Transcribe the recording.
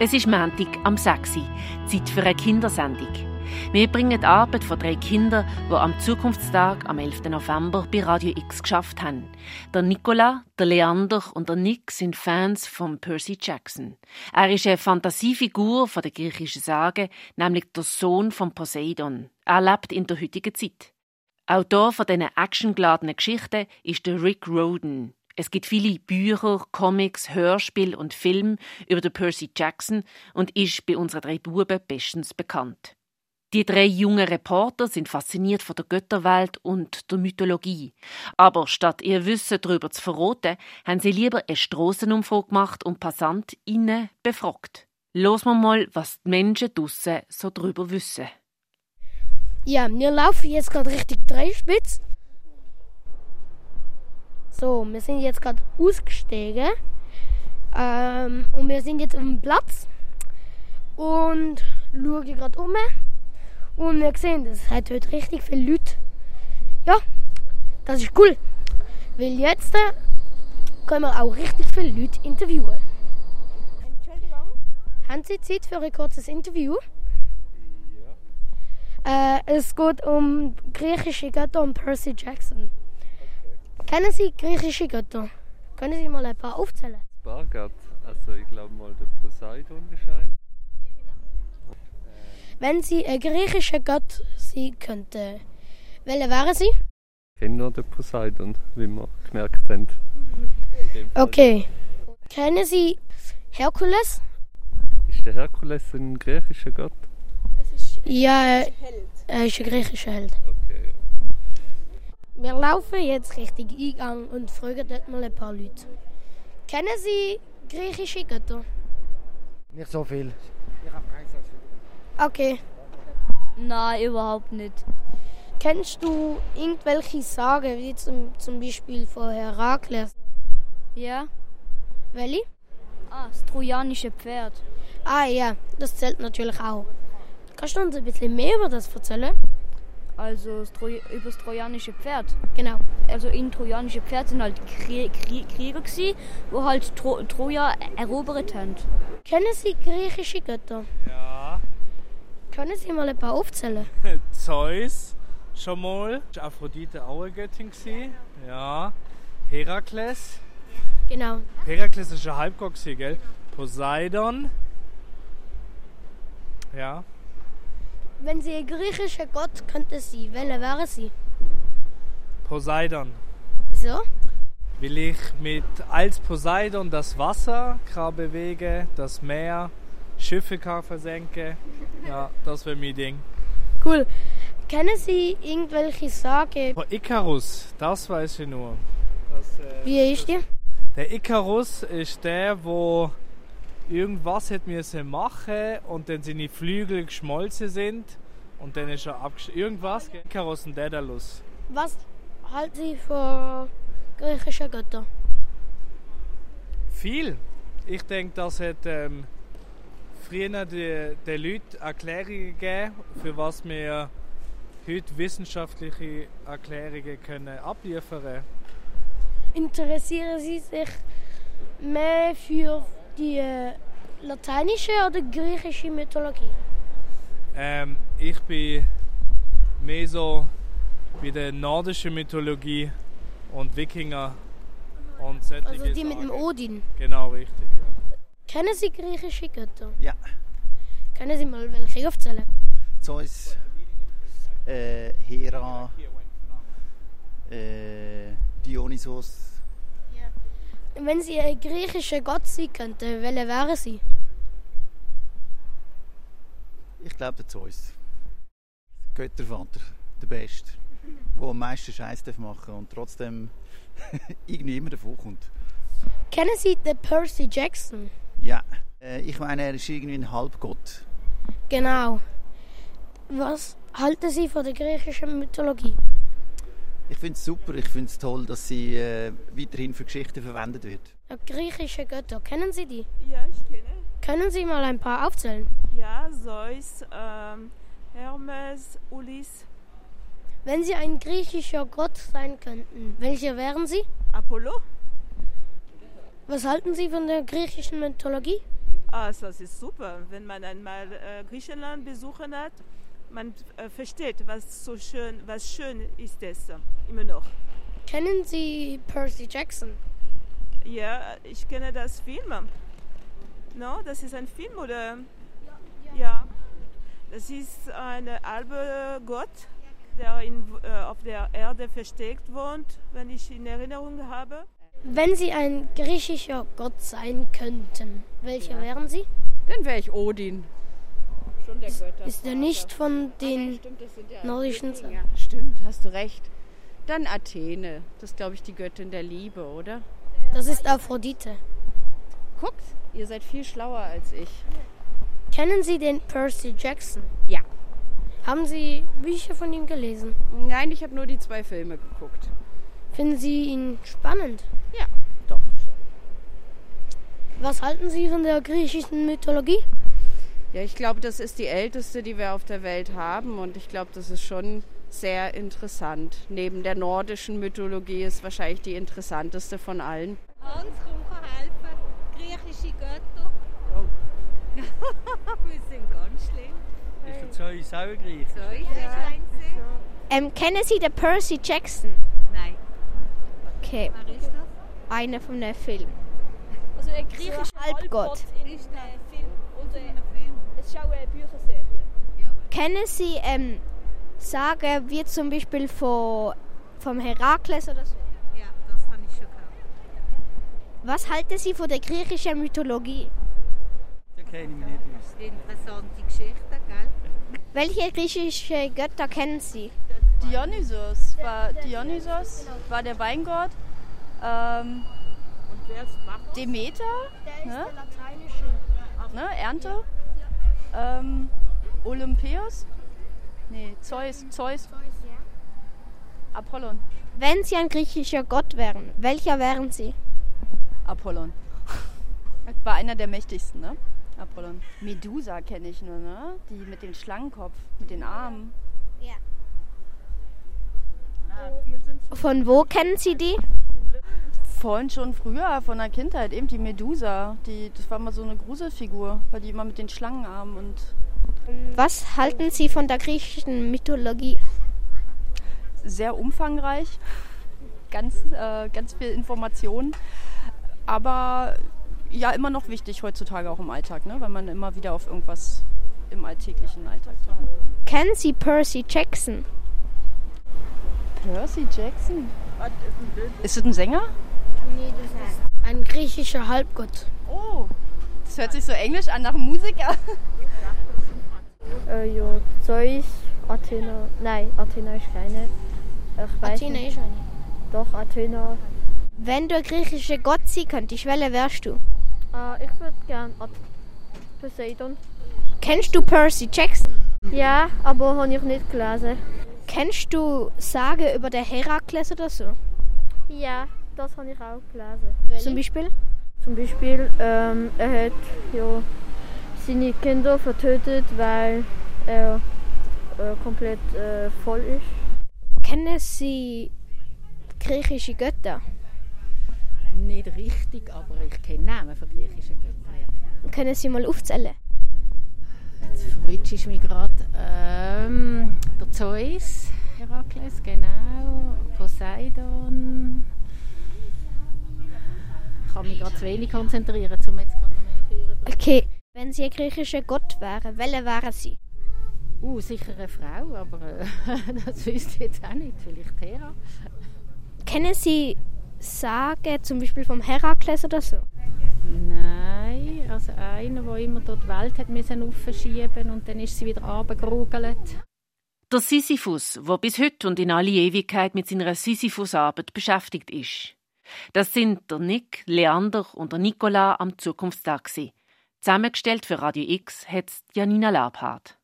Es ist Montag am 6. Uhr, Zeit für eine Kindersendung. Wir bringen die Arbeit von drei Kindern, die am Zukunftstag am 11. November bei Radio X geschafft haben. Der Nicola, der Leander und der Nick sind Fans von Percy Jackson. Er ist eine Fantasiefigur von der griechischen Sage, nämlich der Sohn von Poseidon. Er lebt in der heutigen Zeit. Autor von diesen actiongeladenen Geschichten ist der Rick Roden. Es gibt viele Bücher, Comics, Hörspiele und Filme über den Percy Jackson und ist bei unseren drei Buben bestens bekannt. Die drei jungen Reporter sind fasziniert von der Götterwelt und der Mythologie. Aber statt ihr Wissen darüber zu verraten, haben sie lieber eine Strassenumfrage gemacht und PassantInnen befragt. Los wir mal, was die Menschen draussen so darüber wissen. Ja, wir laufen jetzt gerade Richtung Dreispitz so, wir sind jetzt gerade ausgestiegen. Ähm, und wir sind jetzt auf dem Platz. Und schauen gerade um. Und wir sehen, es hat heute richtig viele Leute. Ja, das ist cool. Weil jetzt äh, können wir auch richtig viele Leute interviewen. Entschuldigung. Haben Sie Zeit für ein kurzes Interview? Ja. Äh, es geht um griechische Götter und Percy Jackson. Kennen Sie griechische Götter? Können Sie mal ein paar aufzählen? Bargott, also ich glaube mal der Poseidon wahrscheinlich. Wenn Sie ein griechischer Gott sein könnten, welcher wären Sie? Ich kenne nur den Poseidon, wie wir gemerkt haben. Okay. Kennen Sie Herkules? Ist der Herkules ein griechischer Gott? Ja, er ist ein griechischer Held. Wir laufen jetzt Richtung Eingang und fragen dort mal ein paar Leute. Kennen Sie griechische Götter? Nicht so viel. Okay. Nein, überhaupt nicht. Kennst du irgendwelche Sagen, wie zum, zum Beispiel von Herakles? Ja. Welche? Ah, das trojanische Pferd. Ah ja, das zählt natürlich auch. Kannst du uns ein bisschen mehr über das erzählen? Also über das trojanische Pferd. Genau. Also in trojanische Pferd sind halt Krie Krie Krieger gewesen, wo halt Tro Troja erobert haben. Kennen Sie griechische Götter? Ja. Können Sie mal ein paar aufzählen? Zeus schon mal. Aphrodite auch eine Göttin gewesen. Ja. Herakles. Genau. Herakles ist ein Halbgott gell? Poseidon. Ja. Wenn Sie ein griechischer Gott könnte Sie, welcher wäre Sie? Poseidon. Wieso? Will ich mit als Poseidon das Wasser kann bewegen, das Meer, Schiffe kann versenken. Ja, das wäre mein Ding. Cool. Kennen Sie irgendwelche Sagen? Von Icarus, das weiß ich nur. Das, äh, Wie ist die? Der Icarus ist der, wo irgendwas hat müssen machen und dann seine Flügel geschmolzen sind und dann ist er abgeschlossen. Irgendwas, Icarus und Daedalus. Was halten Sie für griechische Götter? Viel. Ich denke, das hat ähm, früher den Leuten Erklärungen gegeben, für was wir heute wissenschaftliche Erklärungen können abliefern können. Interessieren Sie sich mehr für die äh, lateinische oder griechische Mythologie? Ähm, ich bin mehr so bei der nordischen Mythologie und Wikinger und Also die mit dem Odin? Genau, richtig. Ja. Kennen Sie griechische Götter? Ja. Können Sie mal welche aufzählen? Zeus, äh, Hera, äh, Dionysos, wenn Sie ein griechischer Gott sein könnten, welcher wären Sie? Ich glaube der Zeus. Göttervater, der Beste. Der am meisten Scheiß machen und trotzdem irgendwie immer davon kommt. Kennen Sie den Percy Jackson? Ja. Äh, ich meine, er ist irgendwie ein Halbgott. Genau. Was halten Sie von der griechischen Mythologie? Ich finde es super, ich finde es toll, dass sie äh, weiterhin für Geschichten verwendet wird. Griechische Götter, kennen Sie die? Ja, ich kenne. Können Sie mal ein paar aufzählen? Ja, Zeus, ähm, Hermes, Ulis. Wenn Sie ein griechischer Gott sein könnten, welcher wären Sie? Apollo. Was halten Sie von der griechischen Mythologie? Also, das ist super, wenn man einmal äh, Griechenland besuchen hat. Man äh, versteht, was so schön, was schön ist es äh, immer noch. Kennen Sie Percy Jackson? Ja, ich kenne das Film. No, das ist ein Film oder? Ja. Das ist ein halber Gott, der in, äh, auf der Erde versteckt wohnt, wenn ich in Erinnerung habe. Wenn Sie ein griechischer Gott sein könnten, welcher wären Sie? Dann wäre ich Odin. Ist er nicht von den nordischen Sagen? Ja, stimmt, hast du recht. Dann Athene. Das ist, glaube ich, die Göttin der Liebe, oder? Das ist Aphrodite. Guckt, ihr seid viel schlauer als ich. Kennen Sie den Percy Jackson? Ja. Haben Sie Bücher von ihm gelesen? Nein, ich habe nur die zwei Filme geguckt. Finden Sie ihn spannend? Ja, doch. Was halten Sie von der griechischen Mythologie? Ja, ich glaube, das ist die älteste, die wir auf der Welt haben. Und ich glaube, das ist schon sehr interessant. Neben der nordischen Mythologie ist wahrscheinlich die interessanteste von allen. Hans, komm helfen. Griechische Götter. Wir sind ganz schlimm. Ist der Zeus auch Griech? Zeus ist ein See. Ähm, kennen Sie den Percy Jackson? Nein. Okay, Wer ist das? einer von den Filmen. Also ein griechischer Halbgott. in Ist der Film. Und es ist auch eine Bücherserie. Kennen Sie ähm, Sagen wie zum Beispiel von, vom Herakles oder so? Ja, das habe ich schon gehört. Was halten Sie von der griechischen Mythologie? Da kenne ich mich nicht aus. Interessante Geschichte, gell? Welche griechische Götter kennen Sie? Dionysos war, Dionysos war der Weingott. Ähm, Und wer ist Bacchus? Demeter, ne? lateinische. ne? Ernte. Ähm, Olympios. Nee, Zeus, Zeus. Apollon. Wenn Sie ein griechischer Gott wären, welcher wären Sie? Apollon. War einer der mächtigsten, ne? Apollon. Medusa kenne ich nur, ne? Die mit dem Schlangenkopf, mit den Armen. Von wo kennen Sie die? Vorhin schon früher, von der Kindheit, eben die Medusa. Die, das war mal so eine Gruselfigur, weil die immer mit den Schlangenarmen und Was halten Sie von der griechischen Mythologie? sehr umfangreich. Ganz, äh, ganz viel Information. Aber ja, immer noch wichtig heutzutage auch im Alltag, ne? weil man immer wieder auf irgendwas im alltäglichen Alltag dran. Kennen Sie Percy Jackson? Percy Jackson. Ist das ein Sänger? Nee, das ist ein griechischer Halbgott. Oh, das hört sich so englisch an nach einem Musiker. Äh, ja, Zeus, Athena. Nein, Athena ist keine. Ich weiß Athena nicht. ist eine. Doch, Athena. Wenn du ein griechischer Gott sein könntest, welcher wärst du? Äh, ich würde gern At Poseidon. Kennst du Percy Jackson? Ja, aber habe ich nicht gelesen. Kennst du Sagen über den Herakles oder so? Ja, das habe ich auch gelesen. Zum Beispiel? Zum Beispiel, ähm, er hat ja seine Kinder vertötet, weil er äh, komplett äh, voll ist. Kennen Sie griechische Götter? Nicht richtig, aber ich kenne Namen von griechischen Göttern. Ja. Können Sie mal aufzählen? Jetzt frutschst du mich gerade. Ähm, der Zeus, Herakles, genau. Poseidon. Ich kann mich gerade zu wenig konzentrieren, um jetzt gerade noch mehr zu hören. Okay, wenn Sie ein griechischer Gott wären, welcher wären Sie? Uh, sicher eine Frau, aber äh, das wüsste ich jetzt auch nicht. Vielleicht Hera. Kennen Sie Sagen zum Beispiel vom Herakles oder so? Nein, also einer, der immer dort die Welt hat müssen aufschieben und dann ist sie wieder runtergerugelt. Der Sisyphus, der bis heute und in alle Ewigkeit mit seiner Sisyphus-Arbeit beschäftigt ist. Das sind der Nick, Leander und der Nicola am Zukunftstag. Zusammengestellt für Radio X hat Janina Labhardt.